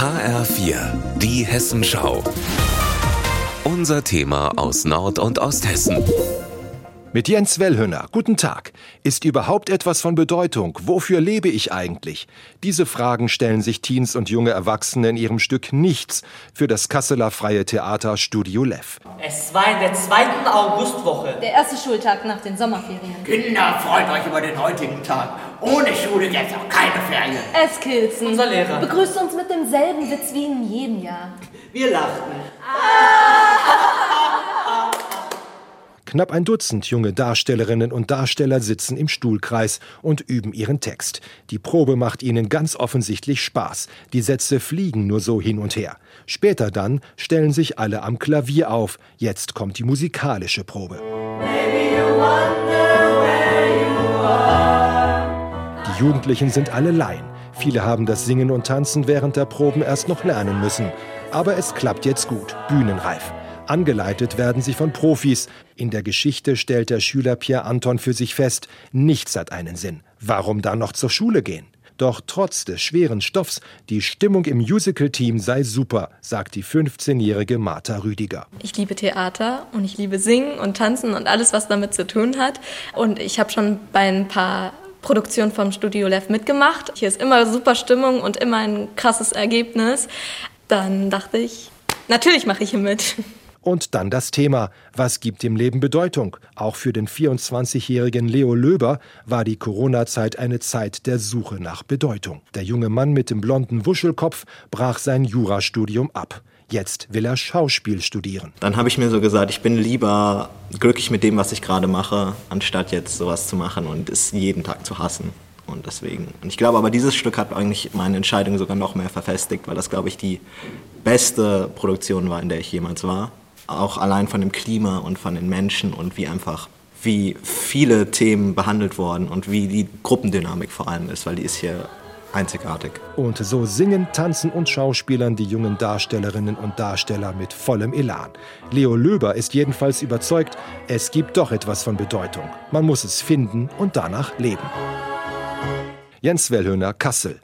HR4, die Hessenschau. Unser Thema aus Nord- und Osthessen. Mit Jens Wellhöner. Guten Tag. Ist überhaupt etwas von Bedeutung? Wofür lebe ich eigentlich? Diese Fragen stellen sich Teens und junge Erwachsene in ihrem Stück Nichts für das Kasseler Freie Theater Studio Lev. Es war in der zweiten Augustwoche. Der erste Schultag nach den Sommerferien. Kinder, freut euch über den heutigen Tag. Ohne Schule gibt's auch keine Ferien. Eskilzen. Unser Lehrer. Begrüßt uns mit demselben Witz wie in jedem Jahr. Wir lachten. Knapp ein Dutzend junge Darstellerinnen und Darsteller sitzen im Stuhlkreis und üben ihren Text. Die Probe macht ihnen ganz offensichtlich Spaß. Die Sätze fliegen nur so hin und her. Später dann stellen sich alle am Klavier auf. Jetzt kommt die musikalische Probe. Die Jugendlichen sind alle Laien. Viele haben das Singen und Tanzen während der Proben erst noch lernen müssen. Aber es klappt jetzt gut, bühnenreif. Angeleitet werden sie von Profis. In der Geschichte stellt der Schüler Pierre Anton für sich fest, nichts hat einen Sinn. Warum dann noch zur Schule gehen? Doch trotz des schweren Stoffs, die Stimmung im Musical-Team sei super, sagt die 15-jährige Martha Rüdiger. Ich liebe Theater und ich liebe Singen und Tanzen und alles, was damit zu tun hat. Und ich habe schon bei ein paar Produktionen vom Studio Lev mitgemacht. Hier ist immer super Stimmung und immer ein krasses Ergebnis. Dann dachte ich, natürlich mache ich hier mit. Und dann das Thema, was gibt dem Leben Bedeutung? Auch für den 24-jährigen Leo Löber war die Corona-Zeit eine Zeit der Suche nach Bedeutung. Der junge Mann mit dem blonden Wuschelkopf brach sein Jurastudium ab. Jetzt will er Schauspiel studieren. Dann habe ich mir so gesagt, ich bin lieber glücklich mit dem, was ich gerade mache, anstatt jetzt sowas zu machen und es jeden Tag zu hassen. Und deswegen. Und ich glaube aber, dieses Stück hat eigentlich meine Entscheidung sogar noch mehr verfestigt, weil das, glaube ich, die beste Produktion war, in der ich jemals war auch allein von dem Klima und von den Menschen und wie einfach wie viele Themen behandelt wurden und wie die Gruppendynamik vor allem ist, weil die ist hier einzigartig. Und so singen, tanzen und schauspielern die jungen Darstellerinnen und Darsteller mit vollem Elan. Leo Löber ist jedenfalls überzeugt, es gibt doch etwas von Bedeutung. Man muss es finden und danach leben. Jens Wellhöhner, Kassel.